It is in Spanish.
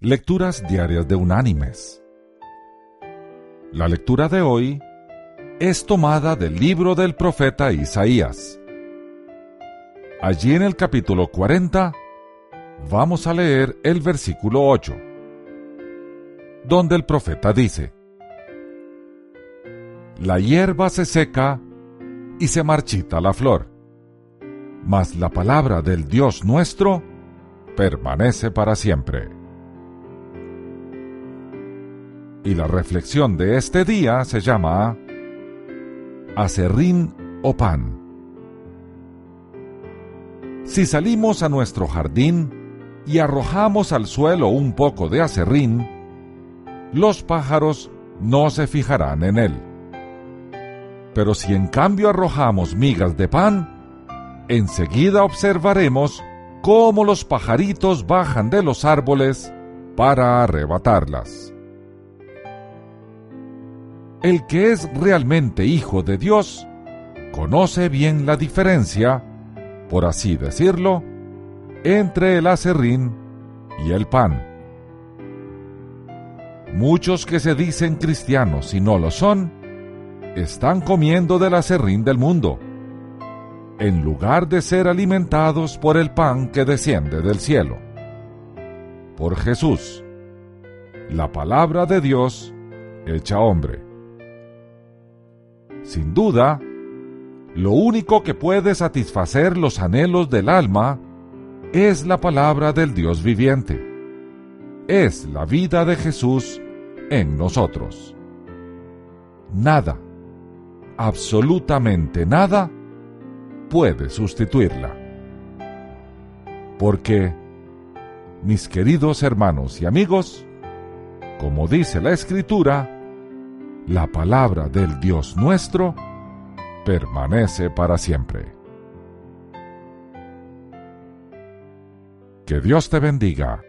Lecturas Diarias de Unánimes. La lectura de hoy es tomada del libro del profeta Isaías. Allí en el capítulo 40 vamos a leer el versículo 8, donde el profeta dice, La hierba se seca y se marchita la flor, mas la palabra del Dios nuestro permanece para siempre. Y la reflexión de este día se llama Acerrín o pan. Si salimos a nuestro jardín y arrojamos al suelo un poco de acerrín, los pájaros no se fijarán en él. Pero si en cambio arrojamos migas de pan, enseguida observaremos cómo los pajaritos bajan de los árboles para arrebatarlas. El que es realmente hijo de Dios conoce bien la diferencia, por así decirlo, entre el acerrín y el pan. Muchos que se dicen cristianos y no lo son, están comiendo del acerrín del mundo, en lugar de ser alimentados por el pan que desciende del cielo. Por Jesús, la palabra de Dios hecha hombre. Sin duda, lo único que puede satisfacer los anhelos del alma es la palabra del Dios viviente. Es la vida de Jesús en nosotros. Nada, absolutamente nada, puede sustituirla. Porque, mis queridos hermanos y amigos, como dice la Escritura, la palabra del Dios nuestro permanece para siempre. Que Dios te bendiga.